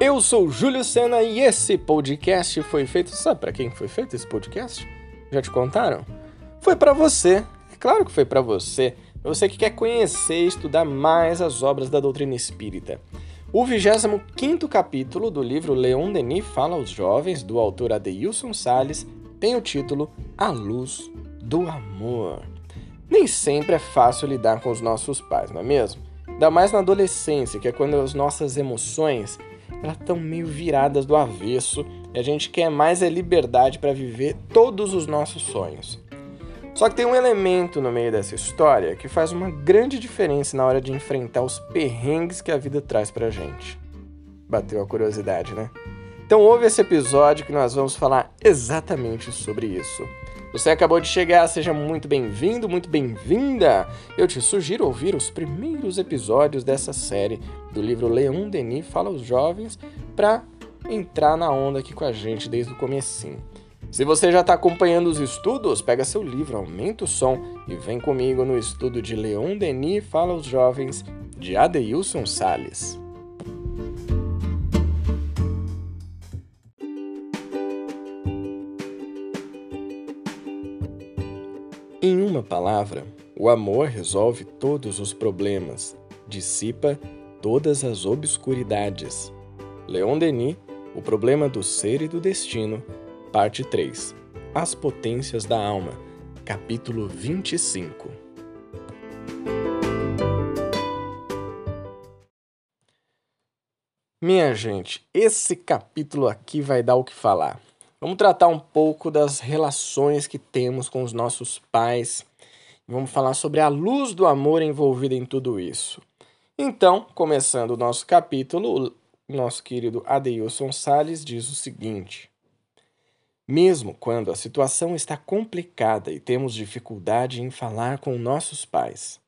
Eu sou Júlio Sena e esse podcast foi feito. Sabe para quem foi feito esse podcast? Já te contaram? Foi para você. É claro que foi para você. Você que quer conhecer e estudar mais as obras da doutrina espírita. O 25 capítulo do livro Leon Denis fala aos jovens, do autor Adeilson Salles, tem o título A Luz do Amor. Nem sempre é fácil lidar com os nossos pais, não é mesmo? Ainda mais na adolescência, que é quando as nossas emoções elas estão meio viradas do avesso e a gente quer mais é liberdade para viver todos os nossos sonhos. Só que tem um elemento no meio dessa história que faz uma grande diferença na hora de enfrentar os perrengues que a vida traz pra gente. Bateu a curiosidade, né? Então ouve esse episódio que nós vamos falar exatamente sobre isso. Você acabou de chegar, seja muito bem-vindo, muito bem-vinda! Eu te sugiro ouvir os primeiros episódios dessa série do livro Leon Denis Fala aos Jovens para entrar na onda aqui com a gente desde o comecinho. Se você já está acompanhando os estudos, pega seu livro, aumenta o som e vem comigo no estudo de Leon Denis Fala aos Jovens, de Adeilson Sales. Em uma palavra, o amor resolve todos os problemas, dissipa todas as obscuridades. Leon Denis, O Problema do Ser e do Destino, Parte 3 As Potências da Alma, capítulo 25 Minha gente, esse capítulo aqui vai dar o que falar. Vamos tratar um pouco das relações que temos com os nossos pais. Vamos falar sobre a luz do amor envolvida em tudo isso. Então, começando o nosso capítulo, o nosso querido Adeilson Sales diz o seguinte: Mesmo quando a situação está complicada e temos dificuldade em falar com nossos pais,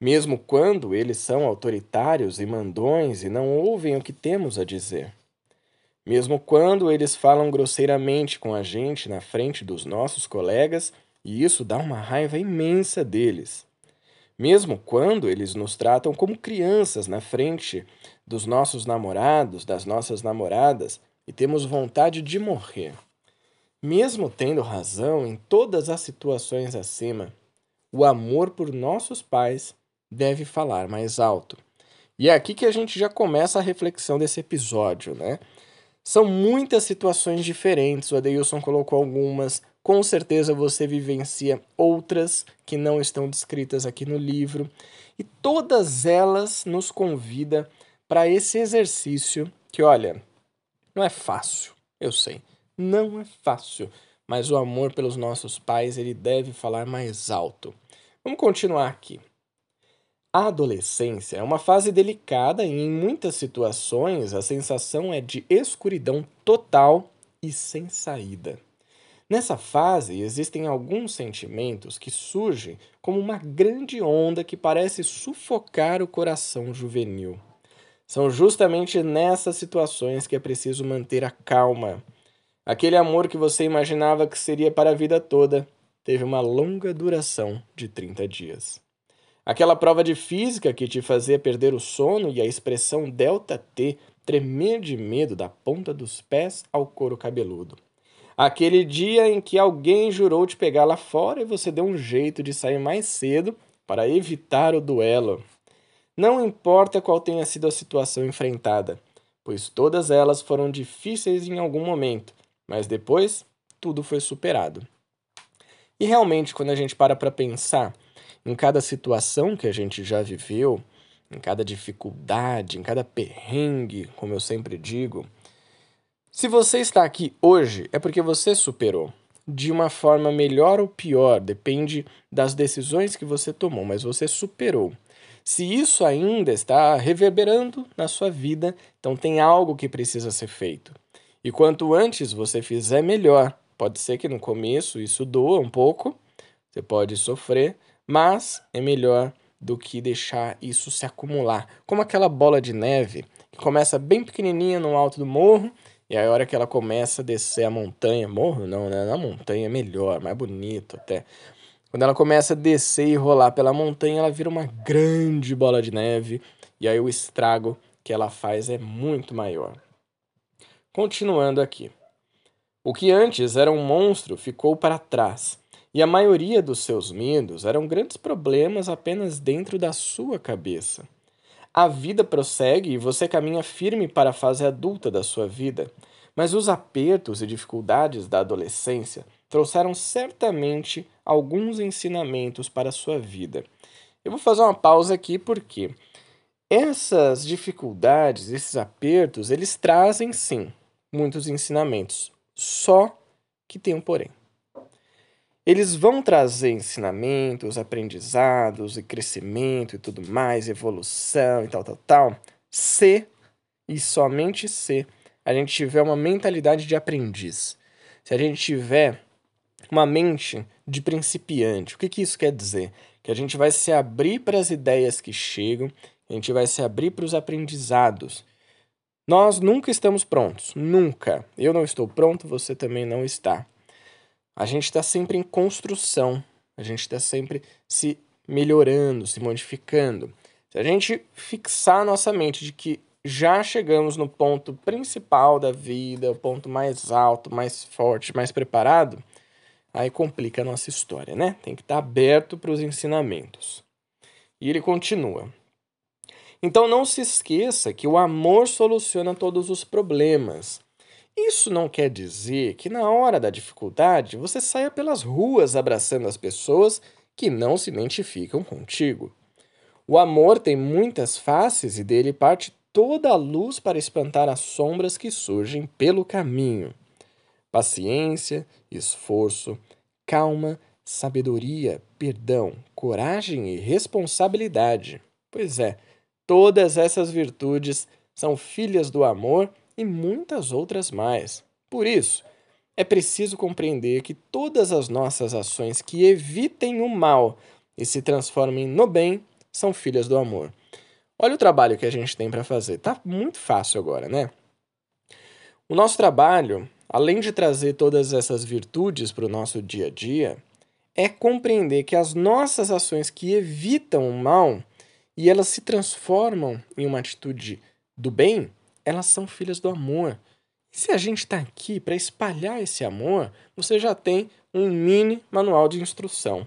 mesmo quando eles são autoritários e mandões e não ouvem o que temos a dizer, mesmo quando eles falam grosseiramente com a gente na frente dos nossos colegas, e isso dá uma raiva imensa deles. Mesmo quando eles nos tratam como crianças na frente dos nossos namorados, das nossas namoradas, e temos vontade de morrer. Mesmo tendo razão em todas as situações acima, o amor por nossos pais deve falar mais alto. E é aqui que a gente já começa a reflexão desse episódio, né? São muitas situações diferentes, o Adeilson colocou algumas, com certeza você vivencia outras que não estão descritas aqui no livro, e todas elas nos convida para esse exercício que, olha, não é fácil, eu sei, não é fácil, mas o amor pelos nossos pais, ele deve falar mais alto. Vamos continuar aqui. A adolescência é uma fase delicada e, em muitas situações, a sensação é de escuridão total e sem saída. Nessa fase, existem alguns sentimentos que surgem como uma grande onda que parece sufocar o coração juvenil. São justamente nessas situações que é preciso manter a calma. Aquele amor que você imaginava que seria para a vida toda teve uma longa duração de 30 dias. Aquela prova de física que te fazia perder o sono e a expressão delta T tremer de medo da ponta dos pés ao couro cabeludo. Aquele dia em que alguém jurou te pegar lá fora e você deu um jeito de sair mais cedo para evitar o duelo. Não importa qual tenha sido a situação enfrentada, pois todas elas foram difíceis em algum momento, mas depois tudo foi superado. E realmente, quando a gente para para pensar em cada situação que a gente já viveu, em cada dificuldade, em cada perrengue, como eu sempre digo. Se você está aqui hoje, é porque você superou. De uma forma melhor ou pior, depende das decisões que você tomou, mas você superou. Se isso ainda está reverberando na sua vida, então tem algo que precisa ser feito. E quanto antes você fizer, melhor. Pode ser que no começo isso doa um pouco, você pode sofrer, mas é melhor do que deixar isso se acumular. Como aquela bola de neve que começa bem pequenininha no alto do morro e aí a hora que ela começa a descer a montanha, morro não, né? Na montanha é melhor, mais bonito até. Quando ela começa a descer e rolar pela montanha, ela vira uma grande bola de neve e aí o estrago que ela faz é muito maior. Continuando aqui. O que antes era um monstro ficou para trás, e a maioria dos seus medos eram grandes problemas apenas dentro da sua cabeça. A vida prossegue e você caminha firme para a fase adulta da sua vida, mas os apertos e dificuldades da adolescência trouxeram certamente alguns ensinamentos para a sua vida. Eu vou fazer uma pausa aqui porque essas dificuldades, esses apertos, eles trazem sim muitos ensinamentos, só que tem um porém. Eles vão trazer ensinamentos, aprendizados e crescimento e tudo mais, evolução e tal, tal, tal, se e somente se a gente tiver uma mentalidade de aprendiz. Se a gente tiver uma mente de principiante. O que, que isso quer dizer? Que a gente vai se abrir para as ideias que chegam, a gente vai se abrir para os aprendizados. Nós nunca estamos prontos, nunca. Eu não estou pronto, você também não está. A gente está sempre em construção, a gente está sempre se melhorando, se modificando. Se a gente fixar a nossa mente de que já chegamos no ponto principal da vida, o ponto mais alto, mais forte, mais preparado, aí complica a nossa história, né? Tem que estar aberto para os ensinamentos. E ele continua. Então não se esqueça que o amor soluciona todos os problemas. Isso não quer dizer que na hora da dificuldade você saia pelas ruas abraçando as pessoas que não se identificam contigo. O amor tem muitas faces e dele parte toda a luz para espantar as sombras que surgem pelo caminho. Paciência, esforço, calma, sabedoria, perdão, coragem e responsabilidade. Pois é, todas essas virtudes são filhas do amor e muitas outras mais. Por isso, é preciso compreender que todas as nossas ações que evitem o mal e se transformem no bem são filhas do amor. Olha o trabalho que a gente tem para fazer. Tá muito fácil agora, né? O nosso trabalho, além de trazer todas essas virtudes para o nosso dia a dia, é compreender que as nossas ações que evitam o mal e elas se transformam em uma atitude do bem, elas são filhas do amor. E se a gente está aqui para espalhar esse amor, você já tem um mini manual de instrução.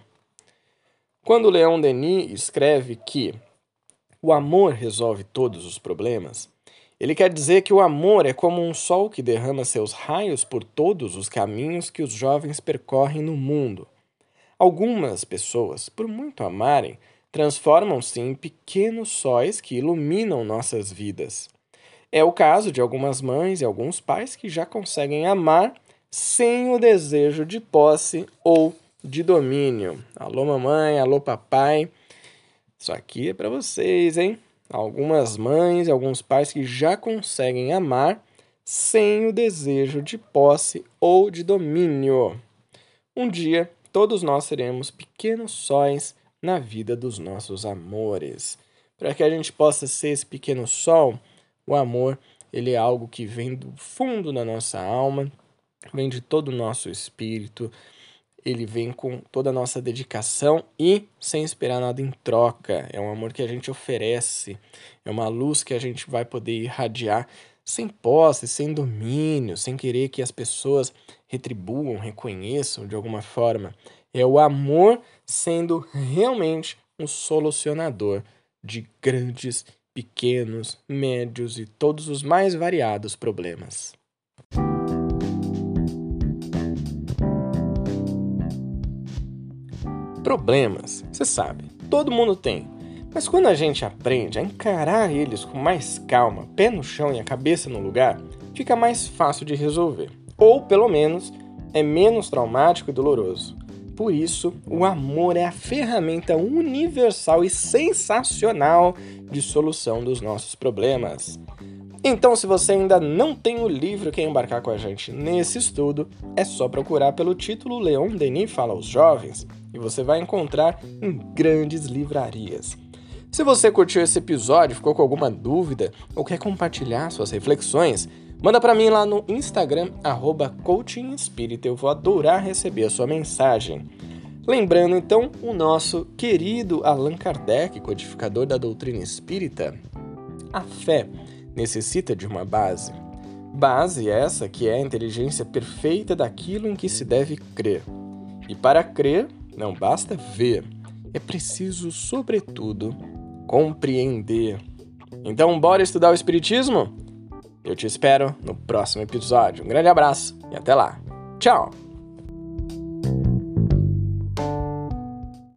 Quando Leon Denis escreve que o amor resolve todos os problemas, ele quer dizer que o amor é como um sol que derrama seus raios por todos os caminhos que os jovens percorrem no mundo. Algumas pessoas, por muito amarem, transformam-se em pequenos sóis que iluminam nossas vidas. É o caso de algumas mães e alguns pais que já conseguem amar sem o desejo de posse ou de domínio. Alô, mamãe, alô, papai. Isso aqui é para vocês, hein? Algumas mães e alguns pais que já conseguem amar sem o desejo de posse ou de domínio. Um dia, todos nós seremos pequenos sóis na vida dos nossos amores. Para que a gente possa ser esse pequeno sol, o amor, ele é algo que vem do fundo da nossa alma, vem de todo o nosso espírito, ele vem com toda a nossa dedicação e sem esperar nada em troca. É um amor que a gente oferece, é uma luz que a gente vai poder irradiar sem posse, sem domínio, sem querer que as pessoas retribuam, reconheçam de alguma forma. É o amor sendo realmente um solucionador de grandes, pequenos, médios e todos os mais variados problemas. Problemas, você sabe, todo mundo tem. Mas quando a gente aprende a encarar eles com mais calma, pé no chão e a cabeça no lugar, fica mais fácil de resolver. Ou, pelo menos, é menos traumático e doloroso. Por isso, o amor é a ferramenta universal e sensacional de solução dos nossos problemas. Então, se você ainda não tem o livro que embarcar com a gente nesse estudo, é só procurar pelo título Leon Denis Fala aos Jovens e você vai encontrar em grandes livrarias. Se você curtiu esse episódio, ficou com alguma dúvida ou quer compartilhar suas reflexões, Manda para mim lá no Instagram, arroba Eu vou adorar receber a sua mensagem. Lembrando então o nosso querido Allan Kardec, codificador da doutrina espírita, a fé necessita de uma base. Base essa que é a inteligência perfeita daquilo em que se deve crer. E para crer, não basta ver, é preciso, sobretudo, compreender. Então, bora estudar o Espiritismo? Eu te espero no próximo episódio. Um grande abraço e até lá. Tchau!